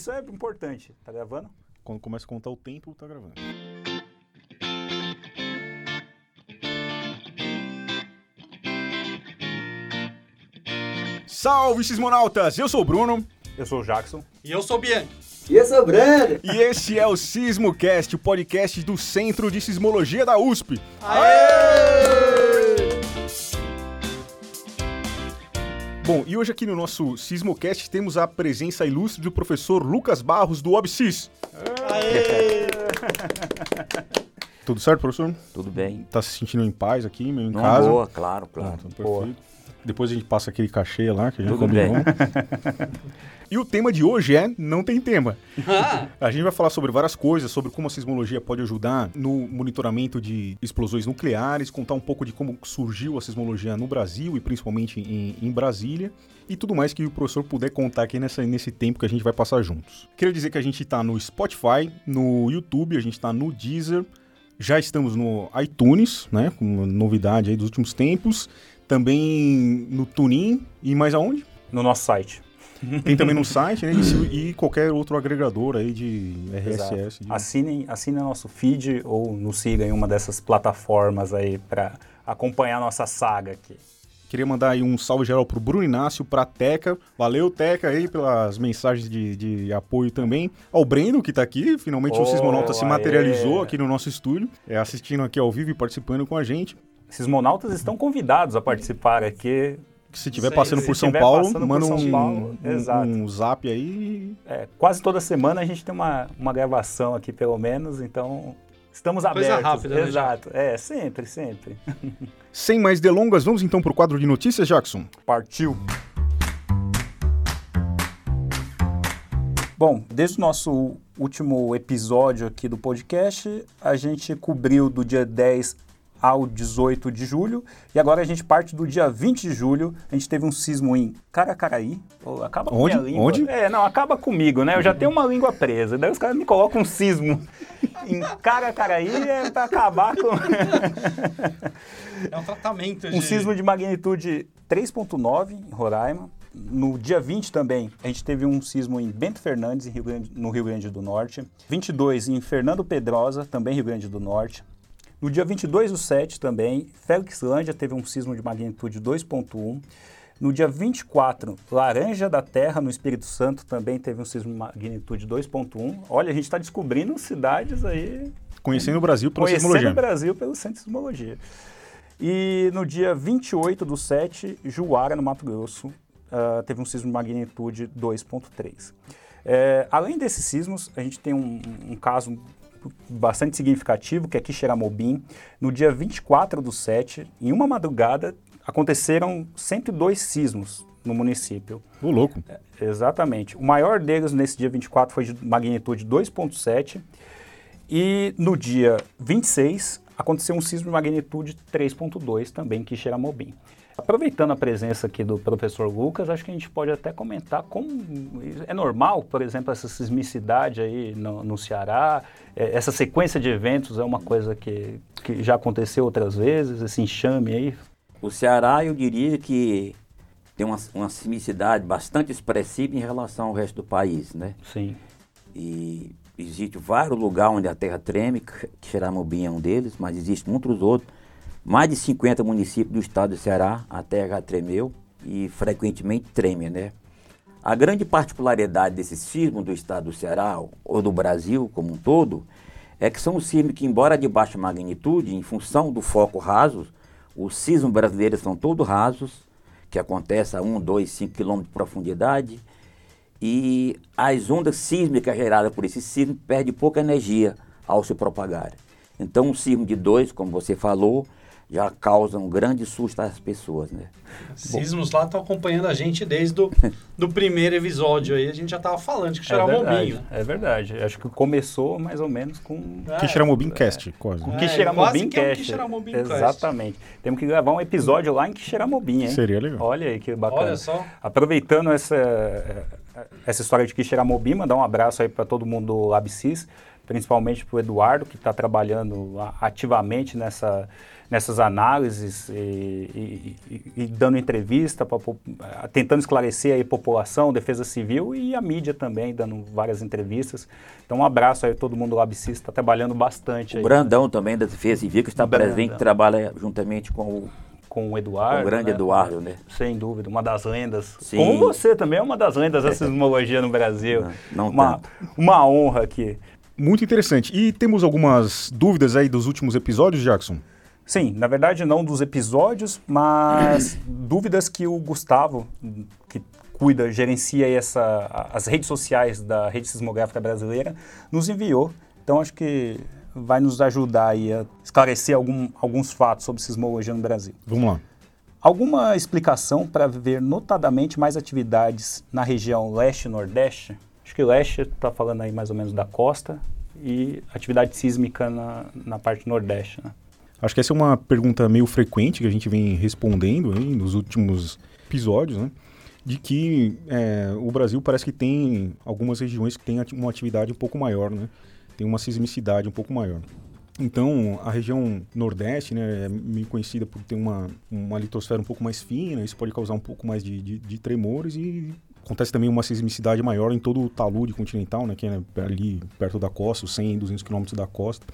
Isso é importante. Tá gravando? Quando começa a contar o tempo, tá gravando. Salve, sismonautas! Eu sou o Bruno. Eu sou o Jackson. E eu sou o Bianchi. E eu sou o Brando. E esse é o SismoCast, o podcast do Centro de Sismologia da USP. Bom, e hoje aqui no nosso SismoCast temos a presença ilustre do professor Lucas Barros do OBSIS. Aê! Tudo certo, professor? Tudo bem? Tá se sentindo em paz aqui, meio em Não, casa? boa, claro, claro. Pronto, perfeito. Depois a gente passa aquele cachê lá que a gente Tudo combinou. bem. e o tema de hoje é Não Tem Tema. Ah, A gente vai falar sobre várias coisas, sobre como a sismologia pode ajudar no monitoramento de explosões nucleares, contar um pouco de como surgiu a sismologia no Brasil e principalmente em, em Brasília, e tudo mais que o professor puder contar aqui nessa, nesse tempo que a gente vai passar juntos. Queria dizer que a gente está no Spotify, no YouTube, a gente está no Deezer, já estamos no iTunes, né, com uma novidade aí dos últimos tempos, também no TuneIn e mais aonde? No nosso site. Tem também no site, né? E, se- e qualquer outro agregador aí de RSS. de- Assinem, assinem nosso feed ou nos siga em uma dessas plataformas aí para acompanhar nossa saga aqui. Queria mandar aí um salve geral pro Bruno Inácio, pra Teca. Valeu, Teca, aí, pelas mensagens de, de apoio também. Ao Brendo, que tá aqui. Finalmente o Oh, Sismonauta se materializou aqui no nosso estúdio. É, assistindo aqui ao vivo e participando com a gente. Sismonautas estão convidados a participar aqui. Se estiver Sei, passando se por São estiver Paulo, passando por manda São um, Paulo, um- um zap aí. É, quase toda semana a gente tem uma, uma gravação aqui, pelo menos, então estamos Coisa abertos. rápida, né, Exato. É, sempre, sempre. Sem mais delongas, vamos então pro quadro de notícias, Jackson. Partiu. Bom, desde o nosso último episódio aqui do podcast, a gente cobriu do dia 10 ao 18 de julho e agora a gente parte do dia 20 de julho. A gente teve um sismo em Caracaraí. Pô, acaba com Onde? minha língua. Onde? É, não, acaba comigo, né? Eu já tenho uma língua presa. Daí os caras me colocam um sismo em Caracaraí é pra acabar com. é um tratamento de... Um sismo de magnitude 3.9 em Roraima. No dia 20 também, a gente teve um sismo em Bento Fernandes, em Rio Grande- no Rio Grande do Norte. 22 em Fernando Pedrosa, também Rio Grande do Norte. No dia 22 do 7 também, Felixlândia teve um sismo de magnitude 2.1. No dia 24, Laranja da Terra, no Espírito Santo, também teve um sismo de magnitude 2.1. Olha, a gente está descobrindo cidades aí Conhecendo o Brasil pela Conhecendo sismologia. o Brasil pelo Centro de Sismologia. E no dia 28 do 7, Juara, no Mato Grosso, ah, teve um sismo de magnitude 2.3. É, além desses sismos, a gente tem um, um caso bastante significativo, que é Quixeramobim. No dia 24 do 7, em uma madrugada, aconteceram 102 sismos no município. Ô, louco. Exatamente. O maior deles nesse dia 24 foi de magnitude 2.7 e no dia 26 aconteceu um sismo de magnitude 3.2 também em Quixeramobim. Aproveitando a presença aqui do professor Lucas, acho que a gente pode até comentar como é normal, por exemplo, essa sismicidade aí no, no Ceará, é, essa sequência de eventos é uma coisa que, que já aconteceu outras vezes, esse enxame aí. O Ceará, eu diria que tem uma, uma sismicidade bastante expressiva em relação ao resto do país, né? Sim. E existe vários lugares onde a terra treme, que Xeramobim é um deles, mas existem muitos outros. Mais de 50 municípios do estado do Ceará, a terra tremeu e frequentemente treme, né? A grande particularidade desse sismo do estado do Ceará, ou do Brasil como um todo, é que são sismos que, embora de baixa magnitude, em função do foco raso, os sismos brasileiros são todos rasos, que acontecem a 1, 2, 5 quilômetros de profundidade, e as ondas sísmicas geradas por esse sismo perdem pouca energia ao se propagar. Então, um sismo de dois, como você falou, já causa um grande susto às pessoas, né? Sismos lá estão acompanhando a gente desde o do primeiro episódio aí. A gente já estava falando de que É né? é verdade. Acho que começou mais ou menos com É, Quixeramobim Cast, quase. Com É, Quixeramobim que é um Cast. Quixeramobim Cast. Exatamente. Temos que gravar um episódio lá em Quixeramobim, hein? Seria legal. Olha aí que bacana. Olha só. Aproveitando essa, essa história de Quixeramobim, mandar um abraço aí para todo mundo do LabSys. Principalmente para o Eduardo, que está trabalhando ativamente nessa, nessas análises e, e, e, dando entrevista, pra, tentando esclarecer a população, defesa civil e a mídia também, dando várias entrevistas. Então, um abraço aí a todo mundo lá, Bicis, está trabalhando bastante. O aí. Brandão também da defesa civil, que está Brandão. presente, trabalha juntamente com o com o Eduardo. O grande né? Eduardo, né? Sem dúvida, uma das lendas. Sim. Como você também é uma das lendas da sismologia no Brasil. Não, não uma, tanto. uma honra aqui. Muito interessante. E temos algumas dúvidas aí dos últimos episódios, Jackson? Sim, na verdade não dos episódios, mas dúvidas que o Gustavo, que cuida, gerencia essa, as redes sociais da Rede Sismográfica Brasileira, nos enviou. Então acho que vai nos ajudar aí a esclarecer algum, alguns fatos sobre sismologia no Brasil. Vamos lá. Alguma explicação para ver notadamente mais atividades na região leste e leste está falando aí mais ou menos da costa e atividade sísmica na, na parte nordeste, né? Acho que essa é uma pergunta meio frequente que a gente vem respondendo aí nos últimos episódios, né? De que é, o Brasil parece que tem algumas regiões que têm uma atividade um pouco maior, né? Tem uma sismicidade um pouco maior. Então, a região Nordeste né, é meio conhecida por ter uma, uma litosfera um pouco mais fina, isso pode causar um pouco mais de, de, de tremores e acontece também uma sismicidade maior em todo o talude continental, né, que é ali perto da costa, 100, 200 quilômetros da costa.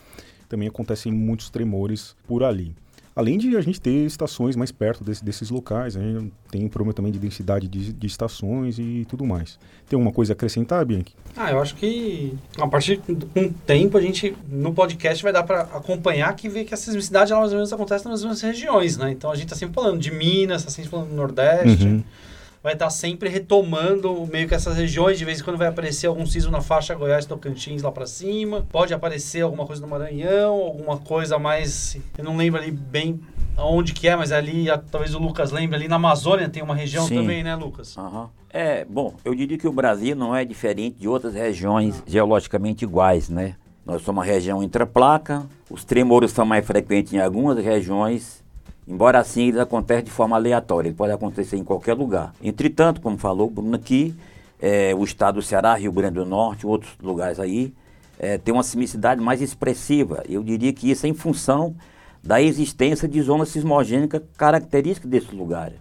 Também acontecem muitos tremores por ali. Além de a gente ter estações mais perto desse, desses locais, a gente tem um problema também de densidade de, de, estações e tudo mais. Tem alguma coisa a acrescentar, Bianchi? Ah, eu acho que a partir de um tempo a gente, no podcast, vai dar para acompanhar que vê que a sismicidade mais ou menos acontece nas mesmas regiões, né? Então a gente está sempre falando de Minas, está sempre falando do Nordeste. Uhum vai estar sempre retomando meio que essas regiões. De vez em quando vai aparecer algum sismo na faixa Goiás Tocantins lá para cima. Pode aparecer alguma coisa no Maranhão, alguma coisa mais. Eu não lembro ali bem onde que é, mas ali, talvez o Lucas lembre, ali na Amazônia tem uma região Sim. também, né, Lucas? Uhum. É, bom, eu diria que o Brasil não é diferente de outras regiões geologicamente iguais, né? Nós somos uma região intraplaca, os tremores são mais frequentes em algumas regiões Embora assim eles acontecem de forma aleatória, ele pode acontecer em qualquer lugar. Entretanto, como falou Bruno aqui, é, o estado do Ceará, Rio Grande do Norte, outros lugares aí, é, tem uma sismicidade mais expressiva. Eu diria que isso é em função da existência de zonas sismogênicas características desse lugar.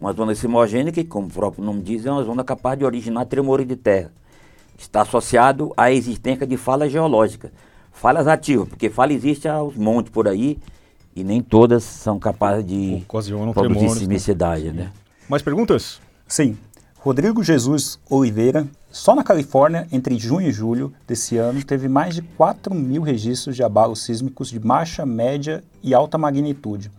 Uma zona sismogênica, como o próprio nome diz, é uma zona capaz de originar tremores de terra. Está associado à existência de falhas geológicas. Falhas ativas, porque falha existe aos montes por aí, e nem todas são capazes de produzir sismicidade, né? Mais perguntas? Sim. Rodrigo Jesus Oliveira, só na Califórnia, entre junho e julho desse ano, teve mais de 4 mil registros de abalos sísmicos de baixa, média e alta magnitude.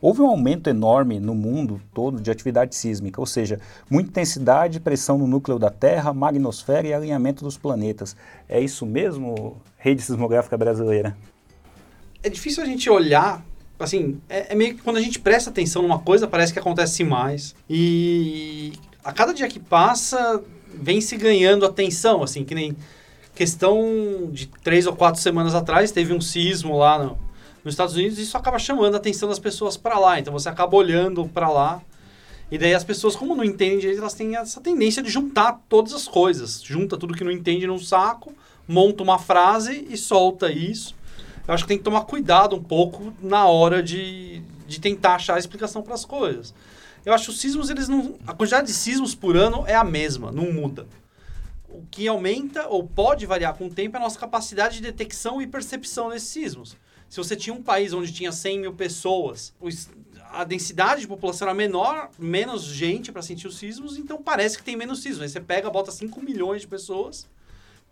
Houve um aumento enorme no mundo todo de atividade sísmica, ou seja, muita intensidade, pressão no núcleo da Terra, magnosfera e alinhamento dos planetas. É isso mesmo, rede sismográfica brasileira? É difícil a gente olhar assim, é, é, meio que quando a gente presta atenção numa coisa, parece que acontece mais. E a cada dia que passa, vem se ganhando atenção, assim, que nem questão de três ou quatro semanas atrás, teve um sismo lá no, nos Estados Unidos e isso acaba chamando a atenção das pessoas para lá. Então você acaba olhando para lá. E daí as pessoas, como não entendem direito, elas têm essa tendência de juntar todas as coisas. Junta tudo que não entende num saco, monta uma frase e solta isso eu acho que tem que tomar cuidado um pouco na hora de, de tentar achar a explicação para as coisas. Eu acho que os sismos, eles não. A quantidade de sismos por ano é a mesma, não muda. O que aumenta ou pode variar com o tempo é a nossa capacidade de detecção e percepção desses sismos. Se você tinha um país onde tinha 100 mil pessoas, a densidade de população era menor, menos gente para sentir os sismos, então parece que tem menos sismos. Aí você pega, bota 5 milhões de pessoas,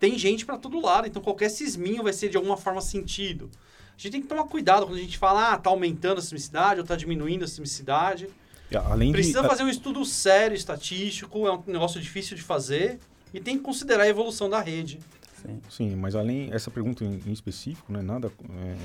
tem gente para todo lado, então qualquer sisminho vai ser de alguma forma sentido. A gente tem que tomar cuidado quando a gente fala, ah, tá aumentando a sismicidade ou tá diminuindo a sismicidade. Além Precisa de... fazer um estudo sério, estatístico, é um negócio difícil de fazer e tem que considerar a evolução da rede. Sim, Sim mas além, essa pergunta em, em específico, não é nada é,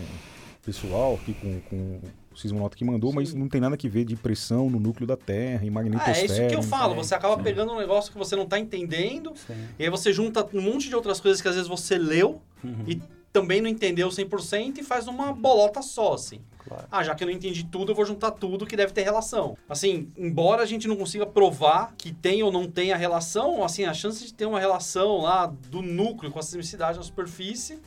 pessoal aqui com, com o sismonauta que mandou, Sim. mas não tem nada que ver de pressão no núcleo da Terra, em magnetosfera. Ah, é isso que eu falo. Você acaba Sim. pegando um negócio que você não está entendendo, Sim. e aí você junta um monte de outras coisas que às vezes você leu uhum. e também não entendeu 100% e faz uma bolota só, assim. Claro. Ah, já que eu não entendi tudo, eu vou juntar tudo que deve ter relação. Assim, embora a gente não consiga provar que tem ou não tem a relação, assim, a chance de ter uma relação lá do núcleo com a sismicidade na superfície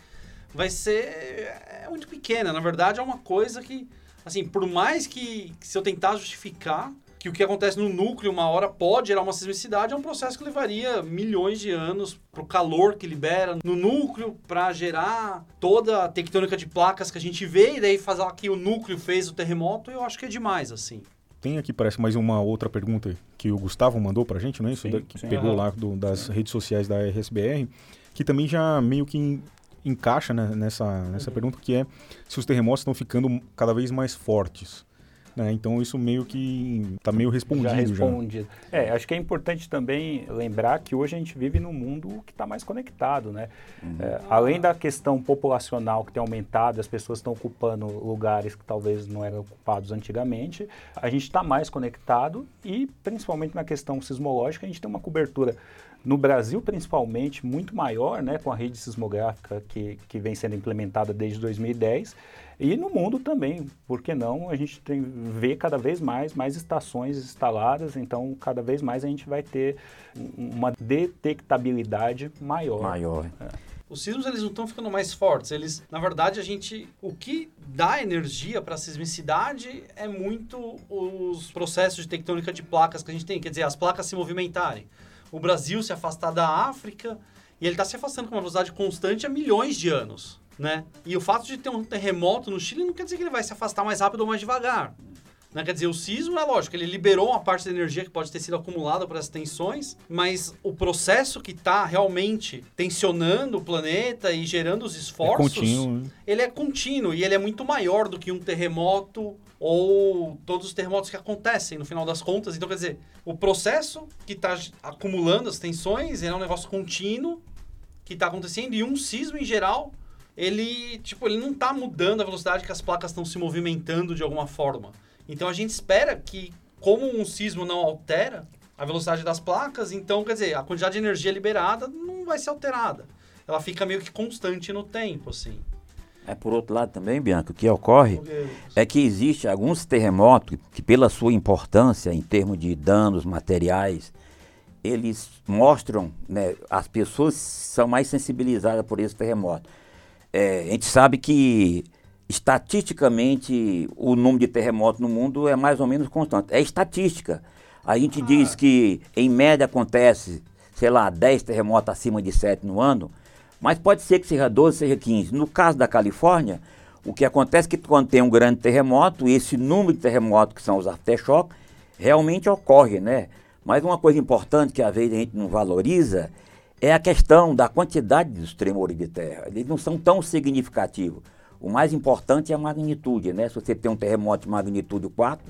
vai ser é muito pequena. Na verdade, é uma coisa que, assim, por mais que, que se eu tentar justificar que o que acontece no núcleo uma hora pode gerar uma sismicidade, é um processo que levaria milhões de anos para o calor que libera no núcleo para gerar toda a tectônica de placas que a gente vê e daí fazer que o núcleo fez o terremoto, eu acho que é demais, assim. Tem aqui, parece, mais uma outra pergunta que o Gustavo mandou para a gente, não é isso? Sim, que sim, pegou aham. lá do- das redes sociais da RSBR, que também já meio que encaixa né, nessa, Uhum. nessa pergunta, que é se os terremotos estão ficando cada vez mais fortes. né? Então isso meio que está meio respondido já já. respondido. É, acho que é importante também lembrar que hoje a gente vive num mundo que está mais conectado, né? É, além da questão populacional que tem aumentado, as pessoas estão ocupando lugares que talvez não eram ocupados antigamente, a gente está mais conectado e, principalmente na questão sismológica, a gente tem uma cobertura no Brasil, principalmente, muito maior, né, com a rede sismográfica que, que vem sendo implementada desde 2010, e no mundo também, por que não? A gente tem, vê cada vez mais, mais estações instaladas, então cada vez mais a gente vai ter um- uma detectabilidade maior. Maior. Os sismos eles não estão ficando mais fortes. Eles, na verdade, a gente, o que dá energia para a sismicidade é muito os processos de tectônica de placas que a gente tem, quer dizer, as placas se movimentarem. O Brasil se afastar da África e ele está se afastando com uma velocidade constante há milhões de anos, né? E o fato de ter um terremoto no Chile não quer dizer que ele vai se afastar mais rápido ou mais devagar. Né? Quer dizer, o sismo é lógico, ele liberou uma parte da energia que pode ter sido acumulada por essas tensões, mas o processo que está realmente tensionando o planeta e gerando os É esforços, contínuo. né? ele é contínuo e ele é muito maior do que um terremoto ou todos os terremotos que acontecem no final das contas. Então, quer dizer, o processo que está acumulando as tensões é um negócio contínuo que está acontecendo e um sismo em geral ele tipo ele não está mudando a velocidade que as placas estão se movimentando de alguma forma. Então a gente espera que como um sismo não altera a velocidade das placas, então quer dizer a quantidade de energia liberada não vai ser alterada. Ela fica meio que constante no tempo, assim. É por outro lado também, Bianca, o que ocorre é que existe alguns terremotos que, pela sua importância em termos de danos materiais, eles mostram, né, as pessoas são mais sensibilizadas por esse terremoto. É, a gente sabe que estatisticamente o número de terremotos no mundo é mais ou menos constante. É estatística. A gente diz que em média acontece, sei lá, 10 terremotos acima de 7 no ano, mas pode ser que seja 12, seja 15. No caso da Califórnia, o que acontece é que quando tem um grande terremoto, esse número de terremotos que são os aftershocks, realmente ocorre, né? Mas uma coisa importante que às vezes a gente não valoriza é a questão da quantidade dos tremores de terra. Eles não são tão significativos. O mais importante é a magnitude, né? Se você tem um terremoto de magnitude 4,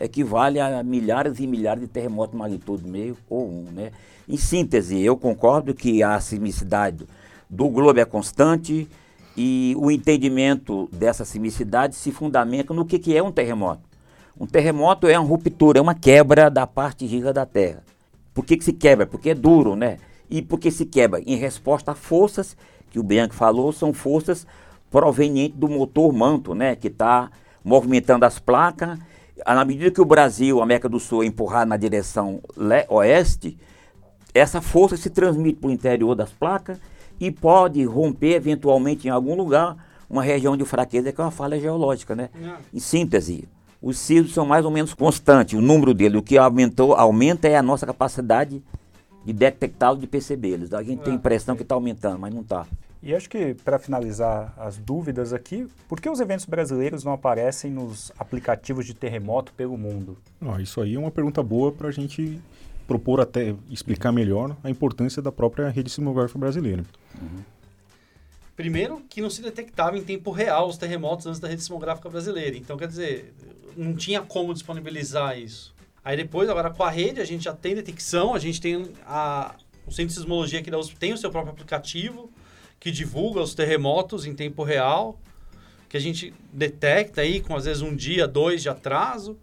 equivale a milhares e milhares de terremotos de magnitude meio ou um, né? Em síntese, eu concordo que a sismicidade do globo é constante e o entendimento dessa sismicidade se fundamenta no que, que é um terremoto. Um terremoto é uma ruptura, é uma quebra da parte rígida da Terra. Por que, que se quebra? Porque é duro, né? E por que se quebra? Em resposta a forças, que o Bianco falou, são forças provenientes do motor manto, né? Que está movimentando as placas. Ah, Na medida que o Brasil, a América do Sul, é empurrar na direção oeste, essa força se transmite para o interior das placas e pode romper eventualmente em algum lugar uma região de fraqueza que é uma falha geológica, né? Em síntese, os sismos são mais ou menos constantes, o número dele, o que aumentou, aumenta é a nossa capacidade de detectá-los, de percebê-los. A gente tem a impressão que está aumentando, mas não está. E acho que, para finalizar as dúvidas aqui, por que os eventos brasileiros não aparecem nos aplicativos de terremoto pelo mundo? Ó, isso aí é uma pergunta boa para a gente propor até explicar melhor a importância da própria rede sismográfica brasileira. Primeiro, que não se detectava em tempo real os terremotos antes da rede sismográfica brasileira. Então, quer dizer, não tinha como disponibilizar isso. Aí depois, agora com a rede, a gente já tem detecção, a gente tem a, o Centro de Sismologia aqui da USP tem o seu próprio aplicativo que divulga os terremotos em tempo real, que a gente detecta aí com às vezes um dia, dois de atraso.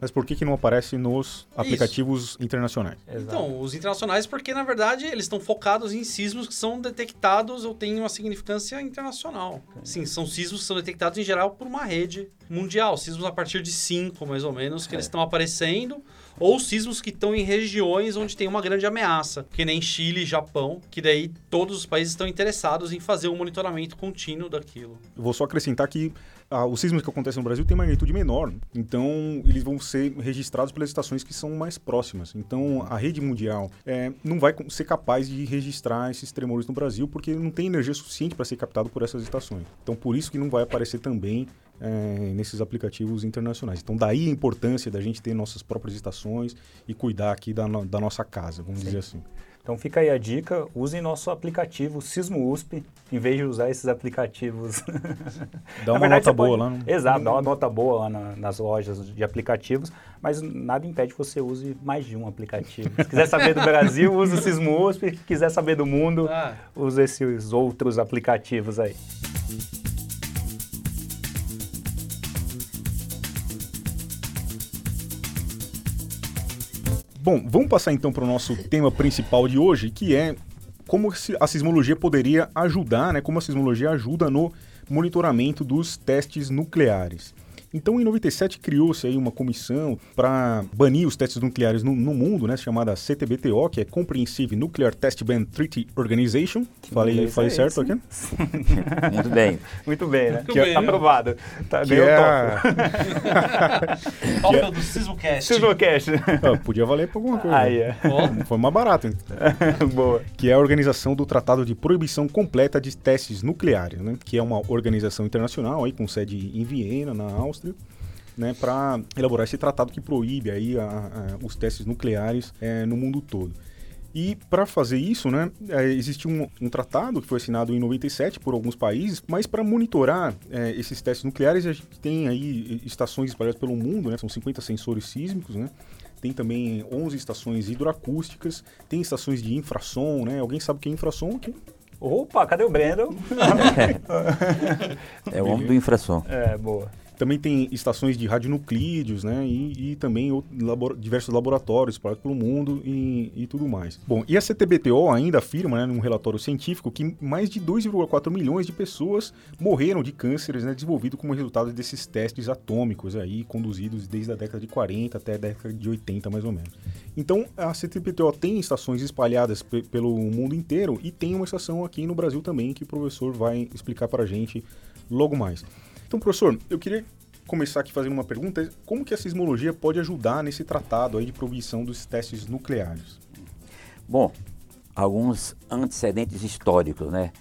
Mas por que, que não aparece nos aplicativos internacionais? Então, os internacionais, porque na verdade eles estão focados em sismos que são detectados ou têm uma significância internacional. Sim, são sismos que são detectados em geral por uma rede mundial. Sismos a partir de 5, mais ou menos, que eles estão aparecendo. Ou sismos que estão em regiões onde tem uma grande ameaça, que nem Chile Japão, que daí todos os países estão interessados em fazer um monitoramento contínuo daquilo. Eu vou só acrescentar que ah, os sismos que acontecem no Brasil têm magnitude menor, então eles vão ser registrados pelas estações que são mais próximas. Então a rede mundial é, não vai ser capaz de registrar esses tremores no Brasil porque não tem energia suficiente para ser captado por essas estações. Então por isso que não vai aparecer também é, nesses aplicativos internacionais. Então daí a importância da gente ter nossas próprias estações e cuidar aqui da, da nossa casa, vamos Sim. dizer assim. Então fica aí a dica, usem nosso aplicativo Sismo USP, em vez de usar esses aplicativos. Dá uma verdade, nota boa pode... lá. No... Exato, dá uma nota boa lá na, nas lojas de aplicativos, mas nada impede que você use mais de um aplicativo. Se quiser saber do Brasil, use o Sismo USP. Se quiser saber do mundo, ah. use esses outros aplicativos aí. Bom, vamos passar então para o nosso tema principal de hoje, que é como a sismologia poderia ajudar, né? Como a sismologia ajuda no monitoramento dos testes nucleares. Então, em 97, criou-se aí uma comissão para banir os testes nucleares no, no, mundo, né, chamada CTBTO, que é Comprehensive Nuclear Test Ban Treaty Organization. Falei, falei é certo aqui? Muito bem. Muito bem, né? Muito que bem, é, aprovado. Tá, que é... Qual é... do Sismocast. Sismocast. Ah, podia valer para alguma coisa. Ah, é. Foi mais barato. Então. Boa. Que é a organização do Tratado de Proibição Completa de Testes Nucleares, né? Que é uma organização internacional aí com sede em Viena, na Áustria né, para elaborar esse tratado que proíbe aí a, a, os testes nucleares é, no mundo todo. E para fazer isso, né, é, existe um, um, tratado que foi assinado em 97 por alguns países, mas para monitorar é, esses testes nucleares, a gente tem aí estações espalhadas pelo mundo, né, são 50 sensores sísmicos, né, tem também 11 estações hidroacústicas, tem estações de infrassom, né, alguém sabe o que é infrassom aqui? Opa, cadê o Breno? é o homem do infrassom. É, boa. Também tem estações de radionuclídeos, né? E, e também outro, labor, diversos laboratórios espalhados pelo mundo e, e, tudo mais. Bom, e a CTBTO ainda afirma, né, num relatório científico, que mais de 2,4 milhões de pessoas morreram de cânceres né, desenvolvido como resultado desses testes atômicos aí, conduzidos desde a década de 40 até a década de 80, mais ou menos. Então, a CTBTO tem estações espalhadas pelo mundo inteiro e tem uma estação aqui no Brasil também que o professor vai explicar para a gente logo mais. Então, professor, eu queria começar aqui fazendo uma pergunta. Como que a sismologia pode ajudar nesse tratado aí de proibição dos testes nucleares? Bom, alguns antecedentes históricos, né?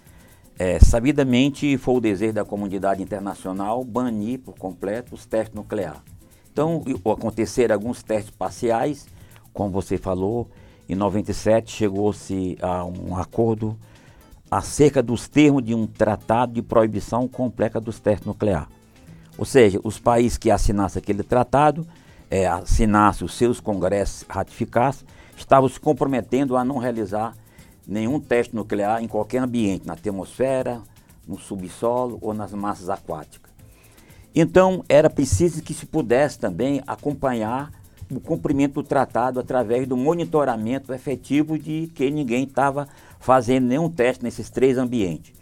É, sabidamente foi o desejo da comunidade internacional banir por completo os testes nucleares. Então, aconteceram alguns testes parciais, como você falou, em 97 chegou-se a um acordo acerca dos termos de um tratado de proibição completa dos testes nucleares. Ou seja, os países que assinassem aquele tratado, é, assinassem os seus congressos, ratificassem, estavam se comprometendo a não realizar nenhum teste nuclear em qualquer ambiente, na atmosfera, no subsolo ou nas massas aquáticas. Então, era preciso que se pudesse também acompanhar o cumprimento do tratado através do monitoramento efetivo de que ninguém estava fazendo nenhum teste nesses três ambientes.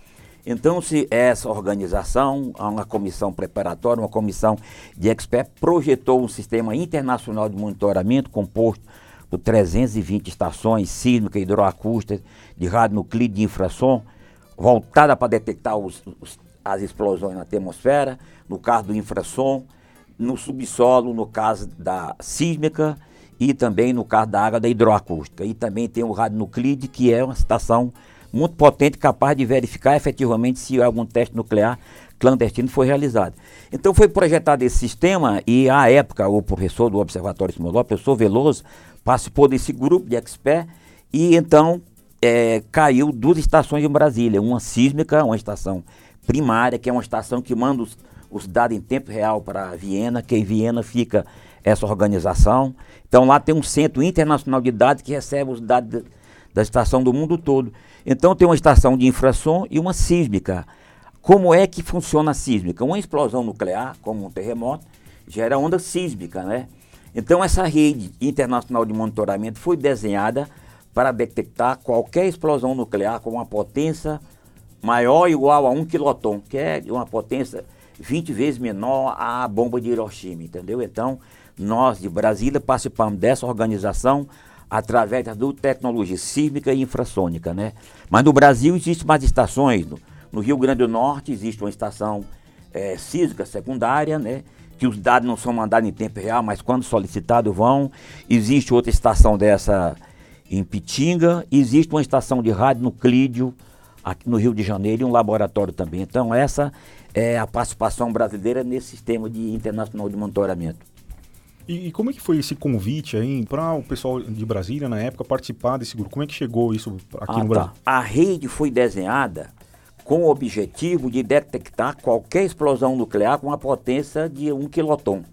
Então, se essa organização, uma comissão preparatória, uma comissão de experts, projetou um sistema internacional de monitoramento composto por 320 estações sísmicas, hidroacústicas, de radionuclídeo de infrasom, voltada para detectar os, os, as explosões na atmosfera, no caso do infrasom, no subsolo, no caso da sísmica e também no caso da água da hidroacústica. E também tem o radionuclide, que é uma estação muito potente, capaz de verificar efetivamente se algum teste nuclear clandestino foi realizado. Então foi projetado esse sistema e, à época, o professor do Observatório Sismológico, o professor Veloso, participou desse grupo de experts e então é, caiu duas estações em Brasília, uma sísmica, uma estação primária, que é uma estação que manda os, os dados em tempo real para Viena, que em Viena fica essa organização. Então lá tem um centro internacional de dados que recebe os dados da estação do mundo todo. Então tem uma estação de infração e uma sísmica. Como é que funciona a sísmica? Uma explosão nuclear, como um terremoto, gera onda sísmica, né? Então essa rede internacional de monitoramento foi desenhada para detectar qualquer explosão nuclear com uma potência maior ou igual a um quiloton, que é uma potência 20 vezes menor à bomba de Hiroshima, entendeu? Então, nós de Brasília participamos dessa organização através da tecnologia sísmica e infrassônica, né? Mas no Brasil existem mais estações. No, no Rio Grande do Norte existe uma estação é, sísmica secundária, né? Que os dados não são mandados em tempo real, mas quando solicitados vão. Existe outra estação dessa em Pitinga. Existe uma estação de rádio no Clídio, aqui no Rio de Janeiro, e um laboratório também. Então essa é a participação brasileira nesse sistema de internacional de monitoramento. E, e, como é que foi esse convite aí para o pessoal de Brasília na época participar desse grupo? Como é que chegou isso aqui ah, no Brasil? Tá. A rede foi desenhada com o objetivo de detectar qualquer explosão nuclear com a potência de um quiloton.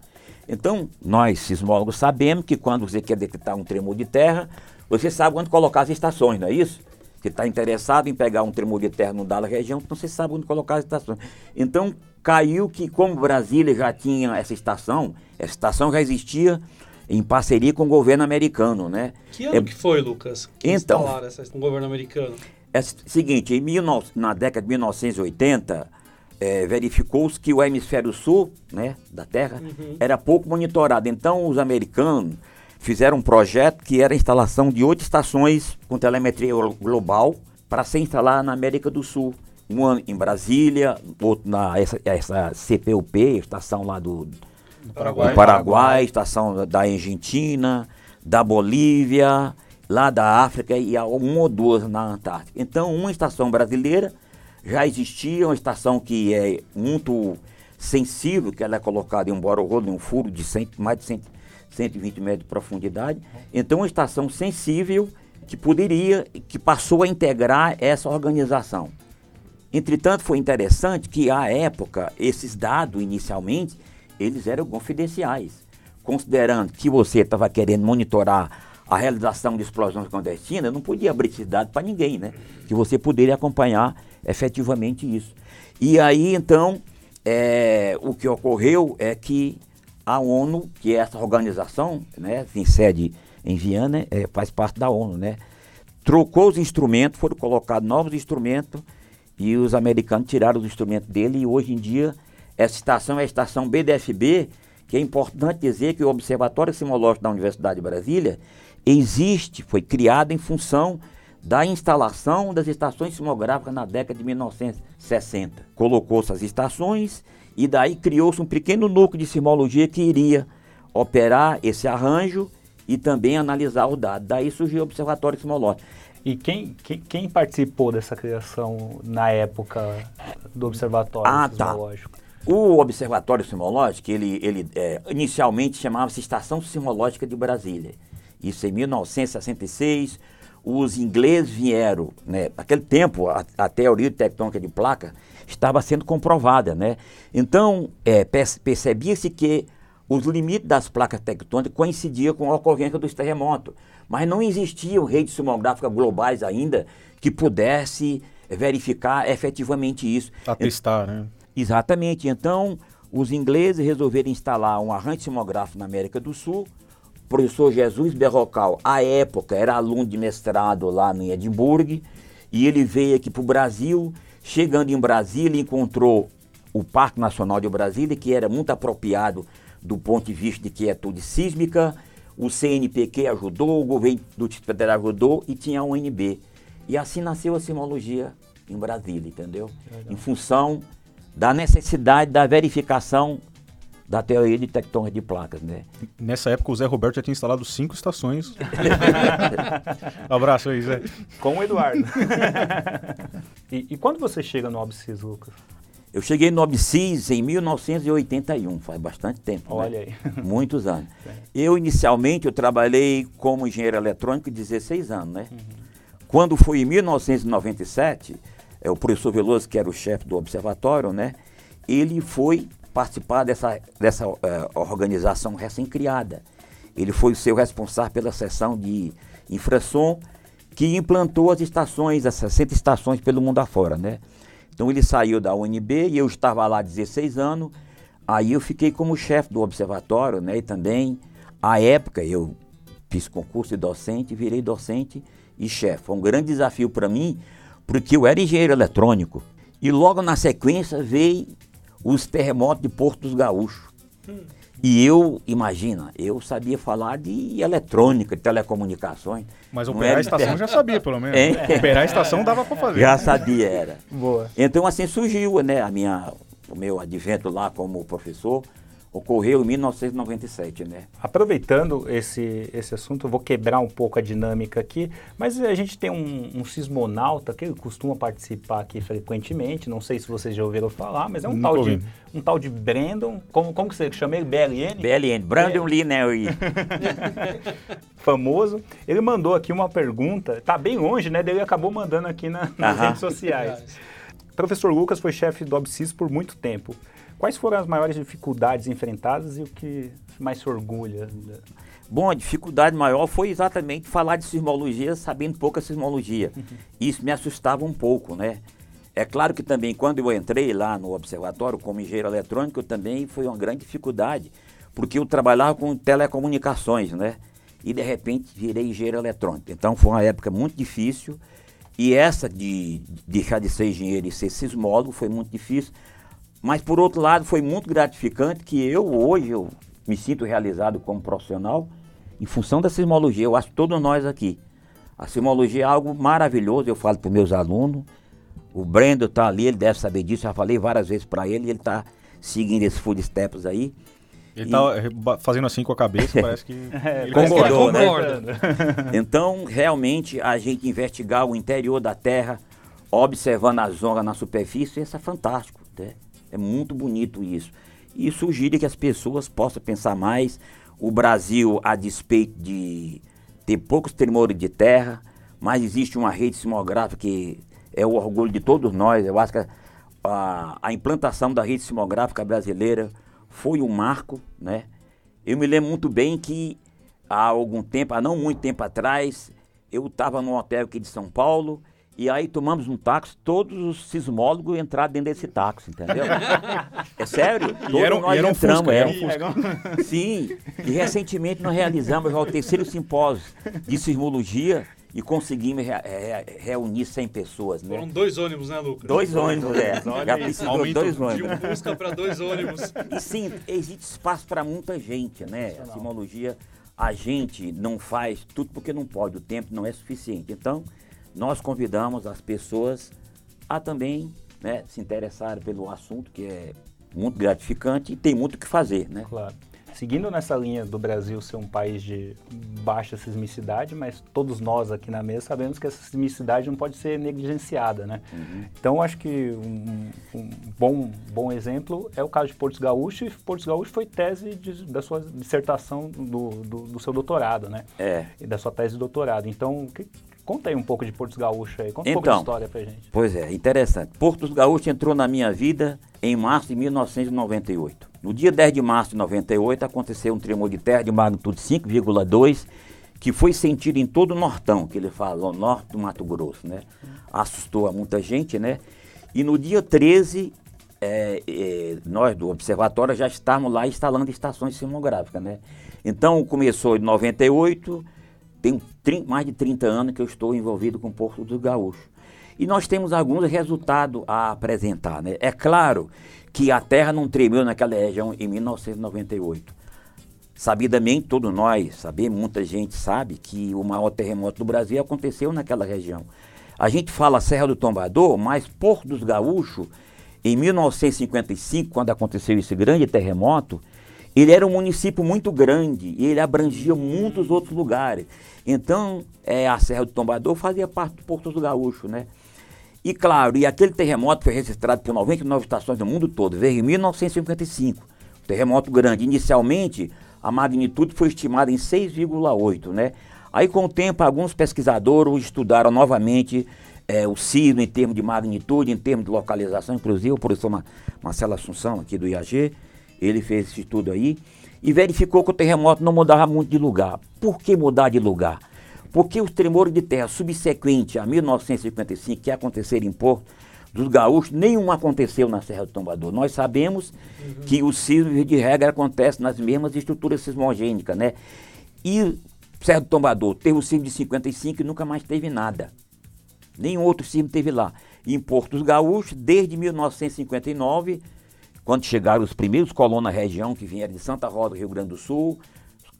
Então, nós, sismólogos, sabemos que quando você quer detectar um tremor de terra, você sabe onde colocar as estações, não é isso? Está interessado em pegar um tremor de terra no dada região, então você sabe onde colocar as estações. Então, caiu que, como Brasília já tinha essa estação, essa estação já existia em parceria com o governo americano, né? Que ano é, que foi, Lucas? Que então, instalaram essa, o governo americano? É o seguinte, em 19, na década de 1980, é, verificou-se que o hemisfério sul, né, da Terra, uhum. era pouco monitorado. Então, os americanos fizeram um projeto que era a instalação de oito estações com telemetria global para ser instalada na América do Sul um ano em Brasília, outro na essa, essa CPUP, estação lá do, do Paraguai, do Paraguai, estação da Argentina, da Bolívia, lá da África e uma ou duas na Antártica. Então, uma estação brasileira já existia, uma estação que é muito sensível, que ela é colocada em um bororolo, em um furo de 100, mais de 100, 120 metros de profundidade. Então, uma estação sensível que poderia, que passou a integrar essa organização. Entretanto, foi interessante que, à época, esses dados, inicialmente, eles eram confidenciais. Considerando que você estava querendo monitorar a realização de explosões clandestinas, não podia abrir esses dados para ninguém, né? Que você poderia acompanhar efetivamente isso. E aí, então, é, o que ocorreu é que a ONU, que é essa organização, né, em sede em Viana, é, faz parte da ONU, né? Trocou os instrumentos, foram colocados novos instrumentos e os americanos tiraram os instrumentos dele e hoje em dia essa estação é a estação BDFB, que é importante dizer que o Observatório Sismológico da Universidade de Brasília existe, foi criado em função da instalação das estações sismográficas na década de 1960. Colocou-se as estações e daí criou-se um pequeno núcleo de sismologia que iria operar esse arranjo e também analisar os dados. Daí surgiu o Observatório Sismológico. E quem, quem, quem, participou dessa criação na época do Observatório ah, tá. Sismológico? Tá. O Observatório Sismológico, ele, ele é, inicialmente chamava-se Estação Sismológica de Brasília. Isso em 1966. Os ingleses vieram, né? Naquele tempo, a, a teoria tectônica de placa estava sendo comprovada, né? Então, é, percebia-se que os limites das placas tectônicas coincidiam com a ocorrência dos terremotos mas não existiam redes sismográficas globais ainda que pudesse verificar efetivamente isso. Atestar, né? Exatamente. Então, os ingleses resolveram instalar um arranjo sismográfico na América do Sul. O professor Jesus Berrocal, à época, era aluno de mestrado lá em Edimburgo, e ele veio aqui para o Brasil. Chegando em Brasília, encontrou o Parque Nacional de Brasília, que era muito apropriado do ponto de vista de quietude sísmica, o CNPq ajudou, o governo do Distrito Federal ajudou e tinha a UNB. E assim nasceu a sismologia em Brasília, entendeu? Legal. Em função da necessidade da verificação da teoria de tectônica de placas, né? Nessa época o Zé Roberto já tinha instalado cinco estações. Abraço aí, Zé. Com o Eduardo. e, e, quando você chega no OBSIS, Lucas? Eu cheguei no OBSIS em 1981, faz bastante tempo. Né? Olha né? aí. Muitos anos. Eu, inicialmente, eu trabalhei como engenheiro eletrônico 16 anos, né? Uhum. Quando foi em 1997, é, o professor Veloso, que era o chefe do observatório, né? Ele foi participar dessa, dessa uh, organização recém-criada. Ele foi o seu responsável pela seção de infrasom, que implantou as estações, as 60 estações pelo mundo afora, né? Então ele saiu da UNB e eu estava lá há 16 anos. Aí eu fiquei como chefe do observatório, né? E também, à época, eu fiz concurso de docente, virei docente e chefe. Foi um grande desafio para mim, porque eu era engenheiro eletrônico. E logo na sequência veio os terremotos de Porto dos Gaúchos. Hum. E eu, imagina, eu sabia falar de eletrônica, de telecomunicações. Mas operar era a estação de- já sabia, pelo menos. Hein? Operar a estação dava pra fazer. Já sabia, era. Boa. Então assim surgiu, né, a minha, o meu advento lá como professor, ocorreu em 1997, né? Aproveitando esse, esse assunto, eu vou quebrar um pouco a dinâmica aqui, mas a gente tem um, um sismonauta que costuma participar aqui frequentemente, não sei se vocês já ouviram falar, mas é um, tal de, um tal de Brandon, como, como que você chama ele? BLN? BLN, Brandon Lee Nery. famoso. Ele mandou aqui uma pergunta, tá bem longe, né? Ele acabou mandando aqui na- nas Aham. redes sociais. Professor Lucas foi chefe do OBSIS por muito tempo. Quais foram as maiores dificuldades enfrentadas e o que mais se orgulha? Bom, a dificuldade maior foi exatamente falar de sismologia sabendo pouca sismologia. Isso me assustava um pouco, né? É claro que também quando eu entrei lá no observatório como engenheiro eletrônico, também foi uma grande dificuldade, porque eu trabalhava com telecomunicações, né? E de repente virei engenheiro eletrônico. Então foi uma época muito difícil. E essa de de deixar de ser engenheiro e ser sismólogo foi muito difícil. Mas por outro lado foi muito gratificante que eu hoje eu me sinto realizado como profissional em função da sismologia. Eu acho que todos nós aqui. A sismologia é algo maravilhoso, eu falo para meus alunos. O Brendo está ali, ele deve saber disso, já falei várias vezes para ele, ele está seguindo esses footsteps aí. Ele tá eh, fazendo assim com a cabeça, parece que ele concordou, né? Concorda. Então, realmente, a gente investigar o interior da Terra, observando a zona na superfície, isso é fantástico. Né? É muito bonito isso. E sugere que as pessoas possam pensar mais. O Brasil, a despeito de ter poucos tremores de terra, mas existe uma rede sismográfica que é o orgulho de todos nós. Eu acho que a- a implantação da rede sismográfica brasileira foi um marco, né? Eu me lembro muito bem que há algum tempo, há não muito tempo atrás, eu estava num hotel aqui de São Paulo e aí tomamos um táxi, todos os sismólogos entraram dentro desse táxi, entendeu? é sério? E Todos era um- nós e era um entramos, Fusca, é. era um Fusca. Sim, e recentemente nós realizamos já o terceiro simpósio de sismologia e conseguimos re- re- reunir 100 pessoas, né? Foram dois ônibus, né, Lucas? Dois ônibus, é. Já precisou dois De ônibus. um Fusca para dois ônibus. E sim, existe espaço para muita gente, né? A sismologia, a gente não faz tudo porque não pode, o tempo não é suficiente. Então, nós convidamos as pessoas a também né, se interessarem pelo assunto, que é muito gratificante e tem muito o que fazer, né? Claro. Seguindo nessa linha do Brasil ser um país de baixa sismicidade, mas todos nós aqui na mesa sabemos que essa sismicidade não pode ser negligenciada, né? Então, acho que um, um bom, bom exemplo é o caso de Portos Gaúcho, e Portos Gaúcho foi tese de- da sua dissertação do, do, do seu doutorado, né? É. E da sua tese de doutorado. Então, que- conta aí um pouco de Portos Gaúcho aí, conta um pouco Então. de história pra gente. Pois é, interessante. Porto Gaúcho entrou na minha vida em março de 1998. No dia 10 de março de 98 aconteceu um tremor de terra de magnitude 5,2 que foi sentido em todo o Nortão, que ele fala, o norte do Mato Grosso, né? Assustou a muita gente, né? E no dia 13, é, é, nós do observatório já estávamos lá instalando estações sismográficas, né? Então começou em 98, tem mais de 30 anos que eu estou envolvido com Porto do Gaúcho. E nós temos alguns resultados a apresentar. Né? É claro que a Terra não tremeu naquela região em 1998. Sabidamente, todos nós sabemos, muita gente sabe que o maior terremoto do Brasil aconteceu naquela região. A gente fala Serra do Tombador, mas Porto dos Gaúchos, em 1955, quando aconteceu esse grande terremoto, ele era um município muito grande e ele abrangia muitos outros lugares. Então, é, a Serra do Tombador fazia parte do Porto do Gaúcho, né? E claro, e aquele terremoto foi registrado por 99 estações do mundo todo, veio em 1955. Um terremoto grande. Inicialmente, a magnitude foi estimada em 6,8, né? Aí, com o tempo, alguns pesquisadores estudaram novamente eh, o sismo em termos de magnitude, em termos de localização, inclusive o professor Ma- Marcelo Assunção, aqui do IAG, ele fez esse estudo aí e verificou que o terremoto não mudava muito de lugar. Por que mudar de lugar? Porque os tremores de terra subsequentes a 1955, que aconteceram em Porto dos Gaúchos, nenhum aconteceu na Serra do Tombador. Nós sabemos que o sismo, de regra, acontece nas mesmas estruturas sismogênicas, né? E Serra do Tombador teve o sismo de 55 e nunca mais teve nada. Nenhum outro sismo teve lá. Em Porto dos Gaúchos, desde 1959, quando chegaram os primeiros colonos na região, que vieram de Santa Rosa, Rio Grande do Sul,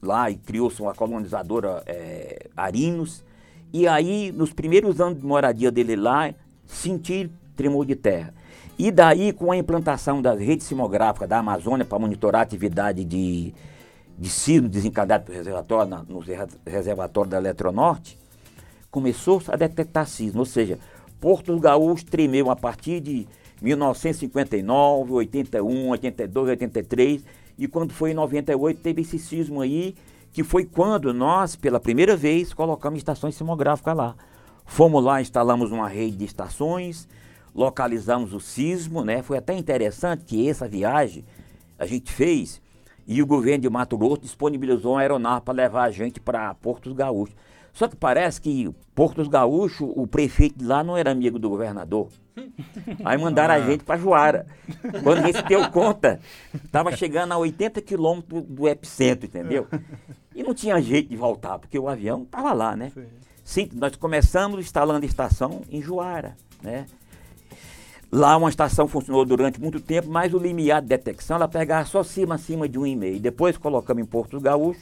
lá e criou-se uma colonizadora é, Arinos. E aí, nos primeiros anos de moradia dele lá, senti tremor de terra. E daí, com a implantação das redes simográficas da Amazônia para monitorar a atividade de, de sino desencadeado pelo reservatório, na, no reservatório da Eletronorte, começou a detectar sismo. Ou seja, Porto Gaúcho tremeu a partir de 1959, 81, 82, 83 e quando foi em 98 teve esse sismo aí, que foi quando nós, pela primeira vez, colocamos estações simográficas lá. Fomos lá, instalamos uma rede de estações, localizamos o sismo, né? Foi até interessante que essa viagem a gente fez e o governo de Mato Grosso disponibilizou uma aeronave para levar a gente para Porto Gaúcho. Só que parece que Porto Gaúcho, o prefeito de lá não era amigo do governador. Aí mandaram a gente para Juara. Quando a gente deu conta, estava chegando a 80 quilômetros do epicentro, entendeu? E não tinha jeito de voltar, porque o avião estava lá, né? Sim, nós começamos instalando a estação em Juara, né? Lá uma estação funcionou durante muito tempo, mas o limiar de detecção ela pegava só cima acima de um e meio. Depois colocamos em Porto Gaúcho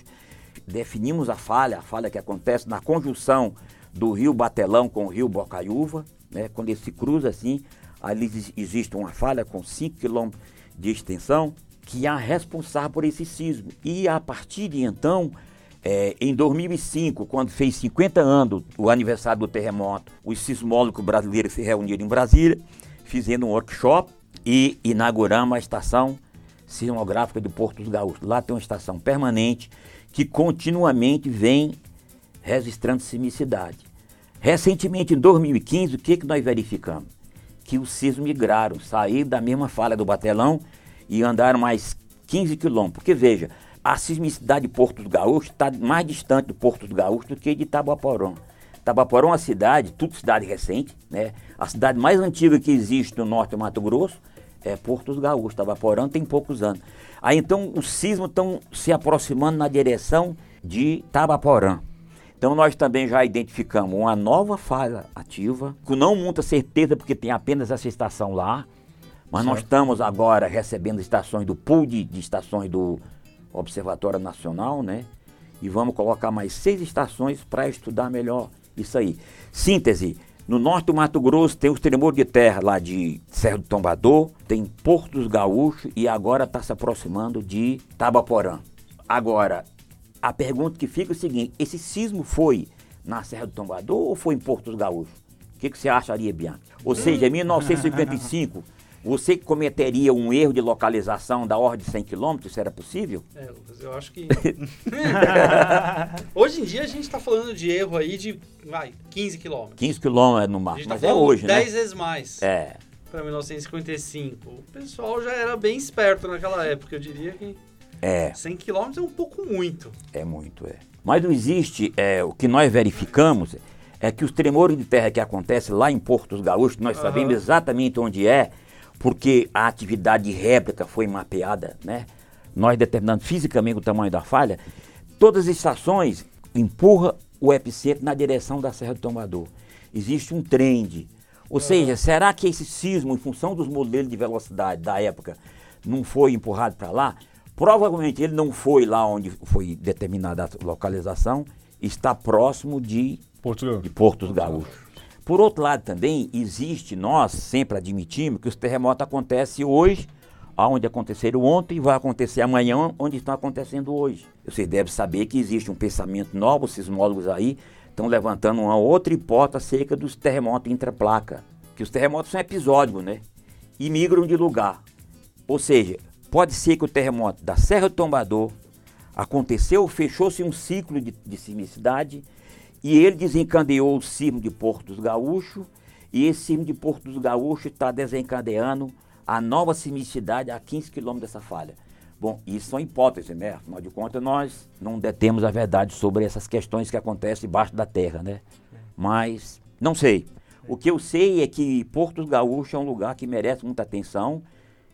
definimos a falha, a falha que acontece na conjunção do rio Batelão com o rio Bocaiúva, né? quando ele se cruza assim, ali existe uma falha com 5 quilômetros de extensão, que é responsável por esse sismo. E a partir de então, é, em 2005, quando fez 50 anos o aniversário do terremoto, os sismólogos brasileiros se reuniram em Brasília, fizeram um workshop e inauguramos a estação sismográfica de Porto dos Gaúchos. Lá tem uma estação permanente que continuamente vem registrando sismicidade. Recentemente, em 2015, o que, que nós verificamos? Que os sismos migraram, saíram da mesma falha do Batelão e andaram mais 15 quilômetros. Porque veja, a sismicidade de Porto do Gaúcho está mais distante do Porto do Gaúcho do que de Itabaporão. Itabaporão é uma cidade, tudo cidade recente, né? A cidade mais antiga que existe no norte do Mato Grosso é Porto dos Gaúchos. Itabaporão tem poucos anos. Aí então os sismos estão se aproximando na direção de Tabaporã. Então nós também já identificamos uma nova falha ativa, com não muita certeza porque tem apenas essa estação lá, mas certo. nós estamos agora recebendo estações do pool de, de estações do Observatório Nacional, né? E vamos colocar mais seis estações para estudar melhor isso aí. Síntese, no norte do Mato Grosso tem os tremores de terra lá de Serra do Tombador, tem Porto dos Gaúchos e agora está se aproximando de Tabaporã. Agora, a pergunta que fica é o seguinte: esse sismo foi na Serra do Tombador ou foi em Porto dos Gaúchos? O que, que você acharia, Bianca? Ou seja, em 1955, você cometeria um erro de localização da ordem de 100 km? Isso era possível? É, eu acho que. hoje em dia a gente está falando de erro aí de vai, 15 km. 15 km no máximo, tá mas é hoje, 10 né? vezes mais. É. Para 1955. O pessoal já era bem esperto naquela época, eu diria que. É. 100 km é um pouco muito. É muito, é. Mas não existe, é, o que nós verificamos é que os tremores de terra que acontecem lá em Portos Gaúchos, nós uhum. sabemos exatamente onde é, porque a atividade de réplica foi mapeada, né? Nós determinando fisicamente o tamanho da falha, todas as estações empurra o epicentro na direção da Serra do Tombador. Existe um trend. Ou seja, será que esse sismo, em função dos modelos de velocidade da época, não foi empurrado para lá? Provavelmente ele não foi lá onde foi determinada a localização, está próximo de, Porto. de Portos Gaúchos. Por outro lado, também existe, nós sempre admitimos que os terremotos acontecem hoje, onde aconteceram ontem, e vai acontecer amanhã, onde estão acontecendo hoje. Você deve saber que existe um pensamento novo, os sismólogos aí estão levantando uma outra hipótese acerca dos terremotos intraplaca. Que os terremotos são episódicos, né? E migram de lugar. Ou seja, pode ser que o terremoto da Serra do Tombador aconteceu, fechou-se um ciclo de, de sismicidade e ele desencadeou o sismo de Porto dos Gaúchos, e esse sismo de Porto dos Gaúchos está desencadeando a nova sismicidade a 15 quilômetros dessa falha. Bom, isso são hipóteses, né? Afinal de contas, nós não detemos a verdade sobre essas questões que acontecem debaixo da terra, né? Mas, não sei. O que eu sei é que Porto dos Gaúchos é um lugar que merece muita atenção,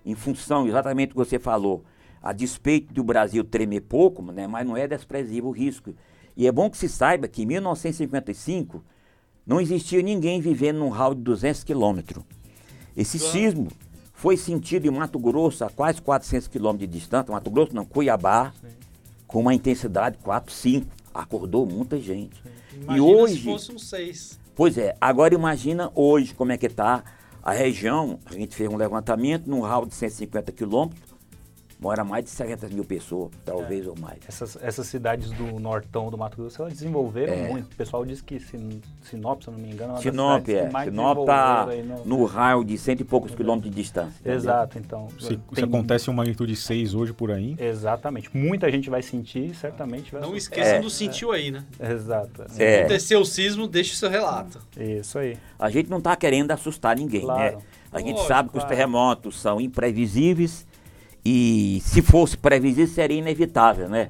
em função exatamente do que você falou. A despeito do Brasil tremer pouco, né? mas não é desprezível o risco e é bom que se saiba que em 1955 não existia ninguém vivendo num raio de 200 quilômetros. Esse sismo foi sentido em Mato Grosso, a quase 400 quilômetros de distância, Mato Grosso não, Cuiabá, com uma intensidade 4, 5. Acordou muita gente. Imagina e hoje, se fosse um 6. Pois é, agora imagina hoje como é que está a região. A gente fez um levantamento num raio de 150 quilômetros, mora mais de 70 mil pessoas, talvez ou mais. Essas, essas cidades do nortão do Mato Grosso, elas desenvolveram É. muito. O pessoal diz que Sin- Sinop, se eu não me engano, é uma Sinop, é. mais Sinop está no- no raio de cento e poucos quilômetros de distância. entendeu? Exato, então. Se, se tem- acontece uma magnitude 6 hoje por aí, Exatamente. Muita gente vai sentir, certamente vai Não esqueçam É. do sentiu aí, né? Exato. É. Aconteceu o sismo, deixe o seu relato. Isso aí. A gente não está querendo assustar ninguém, Claro. né? A gente Lógico, sabe que os claro. terremotos são imprevisíveis e se fosse previsível seria inevitável, né?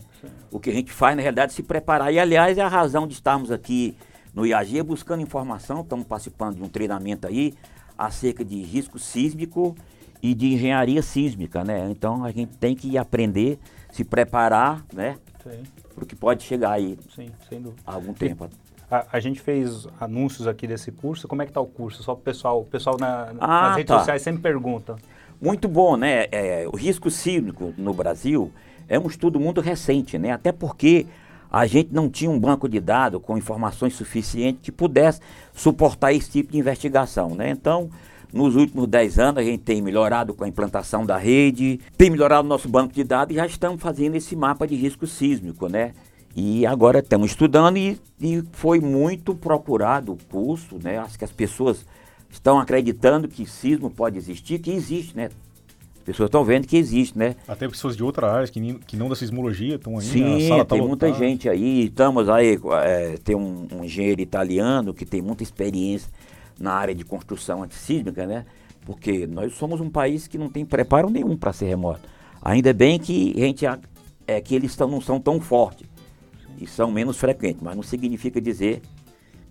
O que a gente faz, na realidade, é se preparar. E, aliás, é a razão de estarmos aqui no IAG buscando informação. Estamos participando de um treinamento aí acerca de risco sísmico e de engenharia sísmica, né? Então, a gente tem que aprender, se preparar, né? Sim, Para o que pode chegar aí sim, sem dúvida. há algum tempo. A, a gente fez anúncios aqui desse curso. Como é que tá o curso? Só para o pessoal. O pessoal na- Ah, nas redes tá. sociais sempre pergunta. Muito bom, né? É, o risco sísmico no Brasil é um estudo muito recente, né? Até porque a gente não tinha um banco de dados com informações suficientes que pudesse suportar esse tipo de investigação, né? Então, nos últimos 10 anos, a gente tem melhorado com a implantação da rede, tem melhorado o nosso banco de dados e já estamos fazendo esse mapa de risco sísmico, né? E agora estamos estudando e, e foi muito procurado o curso, né? Acho que as pessoas estão acreditando que sismo pode existir, que existe, né? As pessoas estão vendo que existe, né? até pessoas de outra área que, nem- que não da sismologia estão aí, Sim, sala tá tem muita lotada. gente aí. Estamos aí, é, tem um, um engenheiro italiano que tem muita experiência na área de construção antissísmica, né? Porque nós somos um país que não tem preparo nenhum para ser remoto. Ainda bem que a gente é que eles tão, não são tão fortes e são menos frequentes, mas não significa dizer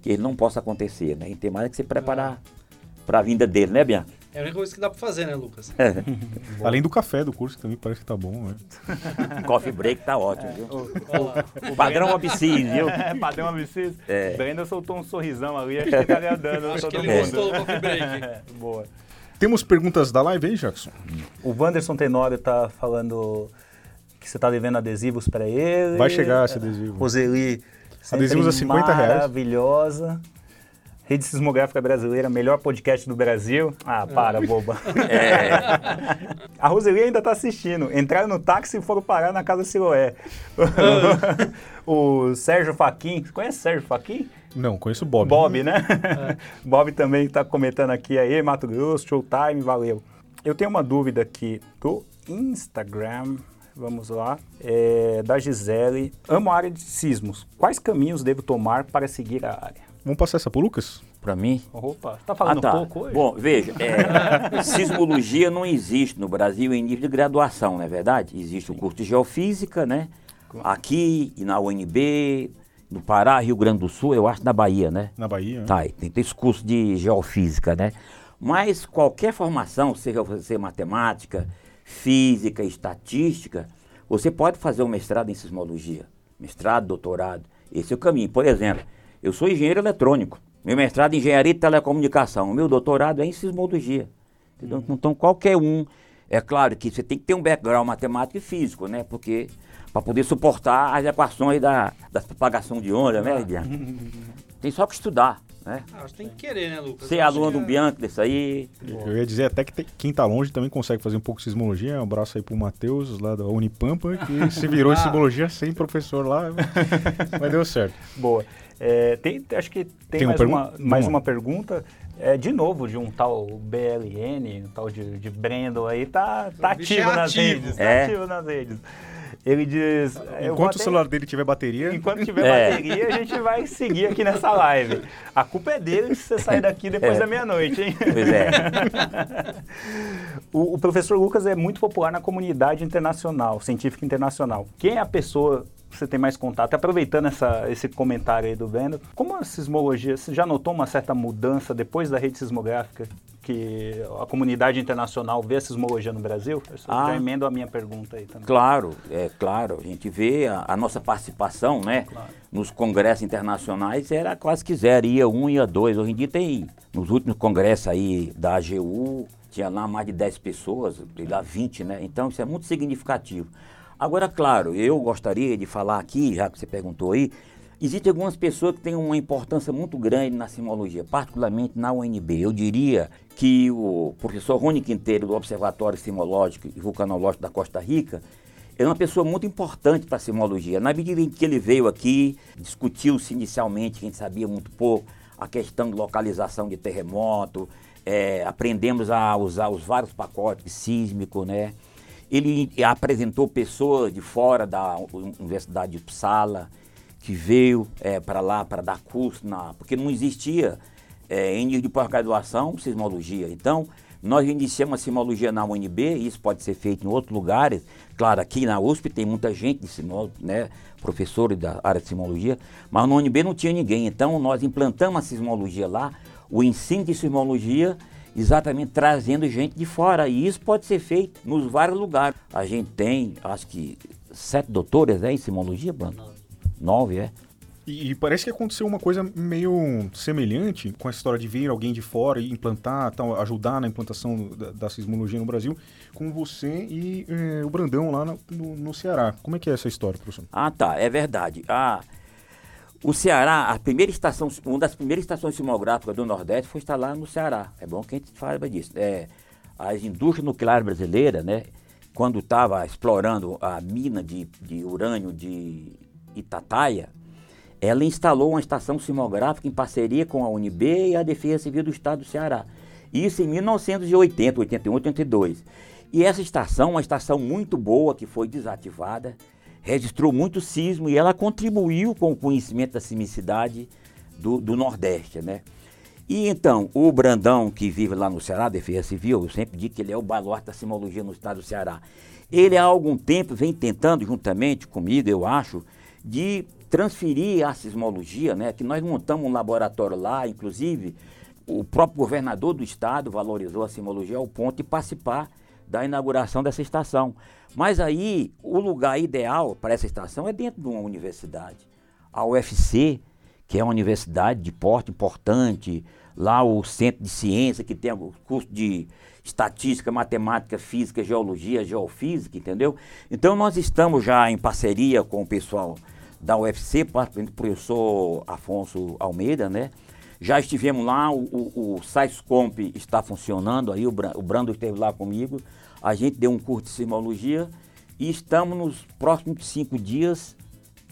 que ele não possa acontecer, né? A gente tem mais é que se preparar para a vinda dele, né, Bianca? É a única coisa que dá pra fazer, né, Lucas? Além do café do curso, que também parece que tá bom, né? Coffee break tá ótimo, viu? O Padrão Absis, viu? É, padrão absciso. É. Brenda soltou um sorrisão ali, acho que tá agradando Acho todo que ele mundo. gostou do coffee break. É, boa. Temos perguntas da live aí, Jackson? O Wanderson Tenório tá falando que você tá devendo adesivos para ele. Vai chegar esse adesivo. Roseli, Adesivos a 50 reais. Maravilhosa. Rede Sismográfica Brasileira, melhor podcast do Brasil. Ah, para, boba. É. A Roseli ainda tá assistindo. Entraram no táxi e foram parar na Casa Siloé. o Sérgio Faquin, você conhece o Sérgio Faquin? Não, conheço o Bob. Bob, né? Bob também está comentando aqui aí, Mato Grosso, Showtime, valeu. Eu tenho uma dúvida aqui do Instagram, vamos lá, é, da Gisele. Amo a área de sismos. Quais caminhos devo tomar para seguir a área? Vamos passar essa pro Lucas? Para mim, Opa, tá falando ah, tá. pouco hoje? Bom, veja, é, sismologia não existe no Brasil em nível de graduação, não é verdade? Existe o curso de geofísica, né? Aqui e na UNB, no Pará, Rio Grande do Sul, eu acho na Bahia, né? Na Bahia. né? Tá, e tem, tem esse curso de geofísica, né? Mas qualquer formação, seja você matemática, física, estatística, você pode fazer um mestrado em sismologia. Mestrado, doutorado. Esse é o caminho. Por exemplo, eu sou engenheiro eletrônico. Meu mestrado em engenharia de telecomunicação. O meu doutorado é em sismologia. Entendeu? Então, qualquer um. É claro que você tem que ter um background matemático e físico, né? Porque para poder suportar as equações da, da propagação de onda, né, Bianca? Tem só que estudar, né? Ah, acho que tem que querer, né, Lucas? Ser aluno do é- Bianco desse aí. Eu ia dizer até que tem- quem tá longe também consegue fazer um pouco de sismologia. Um abraço aí pro Matheus, lá da Unipampa, que se virou em Ah. sismologia sem professor lá, mas deu certo. Boa. É, tem, acho que tem, Tem mais, uma, mais uma pergunta. É, de novo, de um tal BLN, um tal de, de Brandon aí, tá, tá bicho ativo é nas ativo. redes. Tá É. ativo nas redes. Ele diz. Enquanto o celular dele tiver bateria, Enquanto tiver É. bateria, a gente vai seguir aqui nessa live. A culpa é dele se você sair daqui depois É. da meia-noite, hein? Pois é. O, o professor Lucas é muito popular na comunidade internacional, científica internacional. Quem é a pessoa que você tem mais contato? Aproveitando essa, esse comentário aí do Breno, como a sismologia, você já notou uma certa mudança depois da rede sismográfica que a comunidade internacional vê a sismologia no Brasil? Eu Ah. Já emendo a minha pergunta aí também. Claro, é claro. A gente vê a, a nossa participação, né? Claro. Nos congressos internacionais era quase que zero, ia um, ia dois. Hoje em dia tem, nos últimos congressos aí da AGU, tinha lá mais de 10 pessoas, lá 20, né? Então isso é muito significativo. Agora, claro, eu gostaria de falar aqui, já que você perguntou aí, existem algumas pessoas que têm uma importância muito grande na sismologia, particularmente na UNB. Eu diria que o professor Rony Quinteiro, do Observatório Sismológico e Vulcanológico da Costa Rica, é uma pessoa muito importante para a sismologia. Na medida em que ele veio aqui, discutiu-se inicialmente, quem sabia muito pouco, a questão de localização de terremoto, é, aprendemos a usar os vários pacotes sísmicos, né? Ele apresentou pessoas de fora da Universidade de Uppsala, que veio é, para lá para dar curso, na, porque não existia é, em nível de pós-graduação sismologia. Então, nós iniciamos a sismologia na UNB, isso pode ser feito em outros lugares. Claro, aqui na USP tem muita gente de sismologia, né, professores da área de sismologia, mas na UNB não tinha ninguém. Então, nós implantamos a sismologia lá, o ensino de sismologia, exatamente trazendo gente de fora. E isso pode ser feito nos vários lugares. A gente tem, acho que, sete doutores né, em sismologia, Bruno? Nove, é. E, parece que aconteceu uma coisa meio semelhante com essa história de vir alguém de fora e implantar, tal, ajudar na implantação da, da sismologia no Brasil, com você e eh, o Brandão lá no, no, no, Ceará. Como é que é essa história, professor? Ah, tá, é verdade. Ah, o Ceará, a primeira estação, uma das primeiras estações sismográficas do Nordeste foi instalada no Ceará. É bom que a gente fale disso. É, as indústrias nucleares brasileiras, né, quando estava explorando a mina de, de urânio de Itataia, ela instalou uma estação sismográfica em parceria com a UNB e a Defesa Civil do Estado do Ceará. Isso em 1980, 81, 82. E essa estação, uma estação muito boa que foi desativada, registrou muito sismo e ela contribuiu com o conhecimento da sismicidade do, do Nordeste, né? E então, o Brandão, que vive lá no Ceará, Defesa Civil, eu sempre digo que ele é o baluarte da sismologia no estado do Ceará. Ele há algum tempo vem tentando, juntamente comigo, eu acho, de transferir a sismologia, né, que nós montamos um laboratório lá, inclusive o próprio governador do estado valorizou a sismologia ao ponto de participar da inauguração dessa estação. Mas aí o lugar ideal para essa estação é dentro de uma universidade. A UFC, que é uma universidade de porte importante, lá o Centro de Ciência, que tem o curso de estatística, matemática, física, geologia, geofísica, entendeu? Então nós estamos já em parceria com o pessoal da UFC, particularmente o professor Afonso Almeida, né? Já estivemos lá, o, o, o está funcionando aí, o, o Brando esteve lá comigo, a gente deu um curso de sismologia e estamos nos próximos cinco dias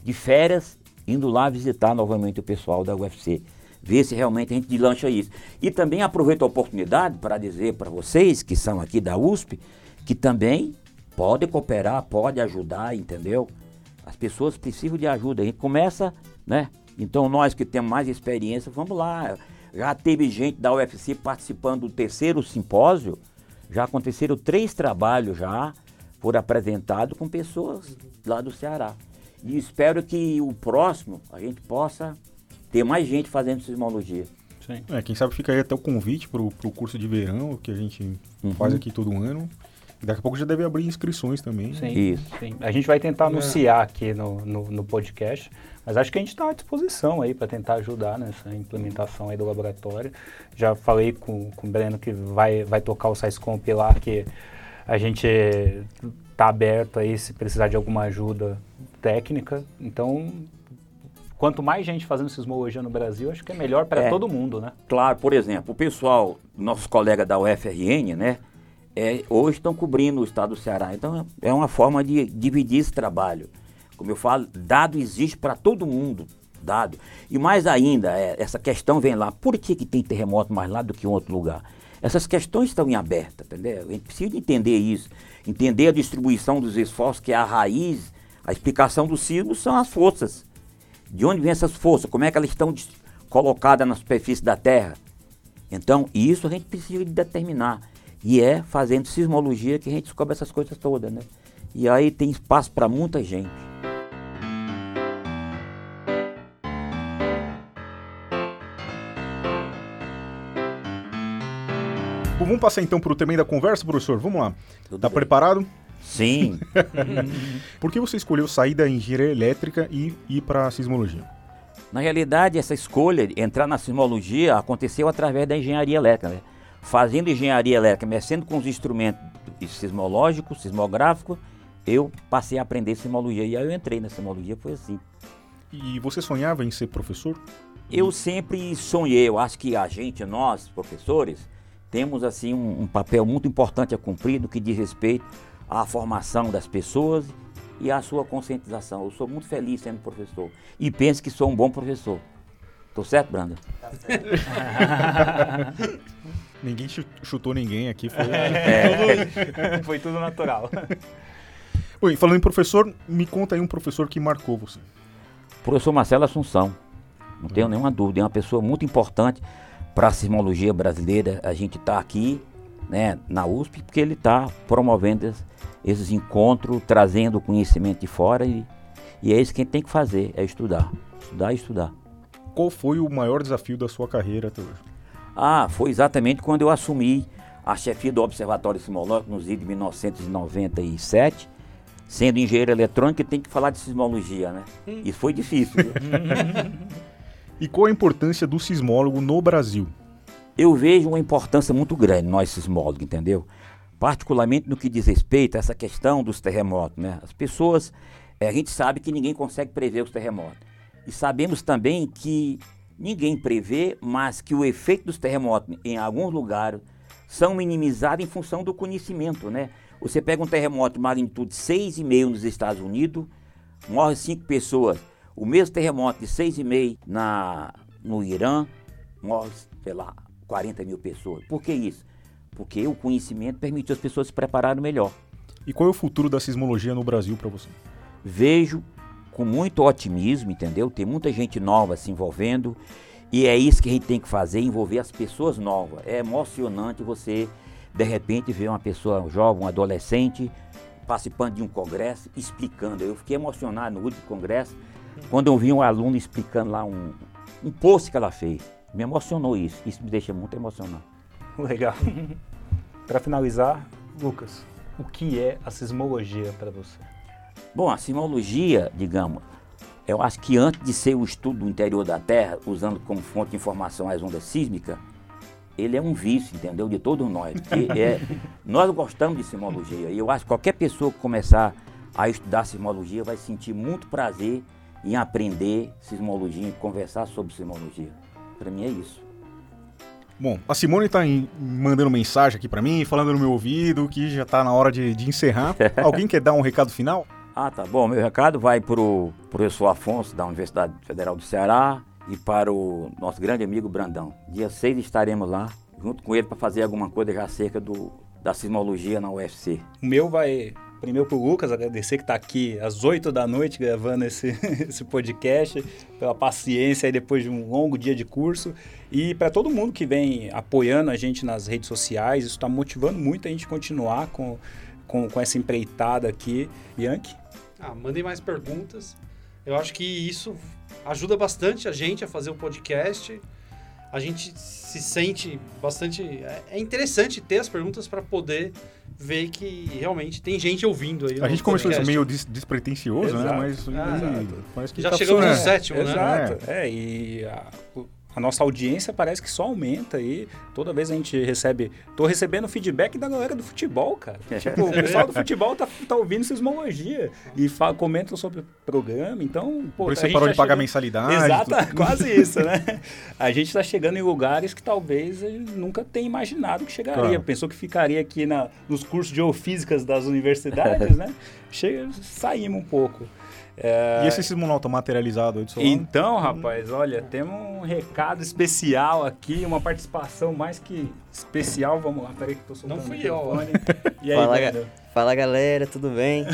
de férias indo lá visitar novamente o pessoal da UFC, ver se realmente a gente deslancha isso. E também aproveito a oportunidade para dizer para vocês que são aqui da USP, que também pode cooperar, pode ajudar, entendeu? As pessoas precisam de ajuda. A gente começa, né? Então nós que temos mais experiência, vamos lá. Já teve gente da UFC participando do terceiro simpósio. Já aconteceram três trabalhos já, foram apresentados com pessoas lá do Ceará. E espero que o próximo a gente possa ter mais gente fazendo sismologia. Sim. É, quem sabe fica aí até o convite para o curso de verão que a gente uhum. faz aqui todo ano. Daqui a pouco já deve abrir inscrições também. Sim, Isso. sim. A gente vai tentar é. anunciar aqui no, no, no, podcast, mas acho que a gente está à disposição aí para tentar ajudar nessa implementação aí do laboratório. Já falei com, com o Breno que vai, vai tocar o SciScomp lá, que a gente está aberto aí se precisar de alguma ajuda técnica. Então, quanto mais gente fazendo sismologia no Brasil, acho que é melhor para é, todo mundo, né? Claro, por exemplo, o pessoal, nossos colegas da UFRN, né? é, hoje estão cobrindo o estado do Ceará. Então é uma forma de dividir esse trabalho. Como eu falo, dado existe para todo mundo, dado. E mais ainda, é, essa questão vem lá, por que, que tem terremoto mais lá do que em outro lugar? Essas questões estão em aberta, entendeu? A gente precisa entender isso, entender a distribuição dos esforços, que é a raiz, a explicação do sismo são as forças. De onde vêm essas forças? Como é que elas estão colocadas na superfície da Terra? Então, isso a gente precisa de determinar. E é fazendo sismologia que a gente descobre essas coisas todas, né? E aí tem espaço para muita gente. Bom, vamos passar então para o tema da conversa, professor? Vamos lá. Tudo tá bem. preparado? Sim. Por que você escolheu sair da engenharia elétrica e ir para a sismologia? Na realidade, essa escolha, entrar na sismologia, aconteceu através da engenharia elétrica. Né? fazendo engenharia elétrica, mexendo com os instrumentos sismológicos, sismográficos, eu passei a aprender sismologia. E aí eu entrei na sismologia, foi assim. E você sonhava em ser professor? Eu sempre sonhei, eu acho que a gente, nós, professores, temos assim um, um papel muito importante a cumprir no que diz respeito à formação das pessoas e à sua conscientização. Eu sou muito feliz sendo professor e penso que sou um bom professor. Tô certo, Branda? ninguém chutou ninguém aqui. Foi, é. foi tudo natural. Oi, falando em professor, me conta aí um professor que marcou você. Professor Marcelo Assunção. Não tenho nenhuma dúvida. É uma pessoa muito importante para a sismologia brasileira. A gente está aqui né, na USP porque ele está promovendo esses encontros, trazendo conhecimento de fora e, e é isso que a gente tem que fazer, é estudar. Estudar e estudar. Qual foi o maior desafio da sua carreira até hoje? Ah, foi exatamente quando eu assumi a chefia do Observatório Sismológico no ZID de 1997, sendo engenheiro eletrônico, tem que falar de sismologia, né? Hum. E foi difícil. e qual a importância do sismólogo no Brasil? Eu vejo uma importância muito grande, nós sismólogos, entendeu? Particularmente no que diz respeito a essa questão dos terremotos, né? As pessoas, é, a gente sabe que ninguém consegue prever os terremotos. E sabemos também que ninguém prevê, mas que o efeito dos terremotos em alguns lugares são minimizados em função do conhecimento, né? Você pega um terremoto de magnitude 6,5 nos Estados Unidos, morre 5 pessoas. O mesmo terremoto de 6,5 na, no Irã, morre, sei lá, 40 mil pessoas. Por que isso? Porque o conhecimento permitiu as pessoas se prepararem melhor. E qual é o futuro da sismologia no Brasil para você? Vejo com muito otimismo, entendeu? Tem muita gente nova se envolvendo e é isso que a gente tem que fazer, envolver as pessoas novas. É emocionante você de repente ver uma pessoa jovem, um adolescente, participando de um congresso, explicando. Eu fiquei emocionado no último congresso, quando eu vi um aluno explicando lá um, um post que ela fez. Me emocionou isso. Isso me deixa muito emocionado. Legal. para finalizar, Lucas, o que é a sismologia para você? Bom, a sismologia, digamos, eu acho que antes de ser o estudo do interior da Terra, usando como fonte de informação as ondas sísmicas, ele é um vício, entendeu? De todos nós. É, nós gostamos de sismologia e eu acho que qualquer pessoa que começar a estudar sismologia vai sentir muito prazer em aprender sismologia, em conversar sobre sismologia. Para mim é isso. Bom, a Simone está mandando mensagem aqui para mim, falando no meu ouvido que já está na hora de, de encerrar. Alguém quer dar um recado final? Ah, tá bom. Meu recado vai para o professor Afonso, da Universidade Federal do Ceará, e para o nosso grande amigo Brandão. Dia 6 estaremos lá, junto com ele, para fazer alguma coisa já acerca do, da sismologia na UFC. O meu vai primeiro para o Lucas, agradecer que está aqui às 8 da noite gravando esse, esse podcast, pela paciência aí depois de um longo dia de curso. E para todo mundo que vem apoiando a gente nas redes sociais, isso está motivando muito a gente continuar com, com, com essa empreitada aqui. Bianchi? Ah, mandem mais perguntas. Eu acho que isso ajuda bastante a gente a fazer o podcast. A gente se sente bastante. É, é interessante ter as perguntas para poder ver que realmente tem gente ouvindo aí. A gente começou isso meio des despretensioso, né? Mas ah, parece que já tá chegamos no sétimo, né? Exato. É, é e a, a nossa audiência parece que só aumenta aí. Toda vez a gente recebe. Tô recebendo feedback da galera do futebol, cara. tipo, o pessoal do futebol tá, tá ouvindo sismologia e fala, comentam sobre o programa. Então, pô, Por isso você parou tá de pagar mensalidade. Exato, quase isso, né? A gente está chegando em lugares que talvez nunca tenha imaginado que chegaria. Claro. Pensou que ficaria aqui na, nos cursos de geofísicas das universidades, né? Chega, saímos um pouco. É... E esse simonauta materializado aí do seu Então, lado? rapaz, olha, temos um recado especial aqui, uma participação mais que especial. Vamos lá, peraí que eu tô soltando Não fui eu. E aí, Fala, ga Fala galera, tudo bem?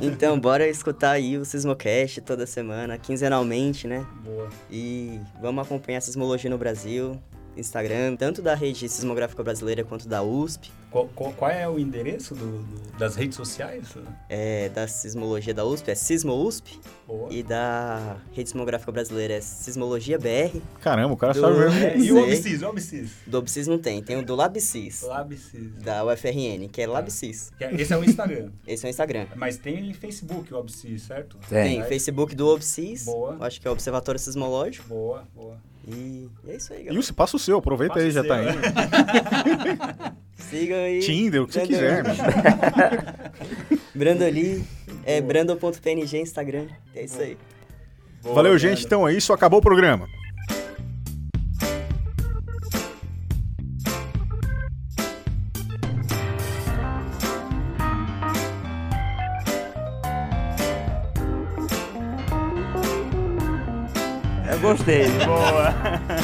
então, bora escutar aí o Sismocast toda semana, quinzenalmente, né? Boa. E vamos acompanhar a sismologia no Brasil. Instagram, tanto da rede sismográfica brasileira quanto da USP. Qual, qual, qual é o endereço do, do, das redes sociais? É, da sismologia da USP é Sismo USP. Boa. E da rede sismográfica brasileira é Sismologia BR. Caramba, o cara do... sabe mesmo. É, e o OBSIS, o OBSIS? Do OBSIS não tem, tem o do LabSIS. LabSIS. Da UFRN, que é tá. LabSIS. esse é o Instagram. esse é o Instagram. Mas tem Facebook o OBSIS, certo? Tem, tem Facebook do OBSIS. Boa. Acho que é o Observatório Sismológico. Boa, boa. E, e é isso aí, E galera. o passa o seu, aproveita Passa aí, já seu, tá aí. Sigam aí. Tinder, o que você Brandon- quiser. Brandoli, é brando.png Instagram. É isso aí. Valeu, gente. Então é isso, acabou o programa. Gostei. Boa.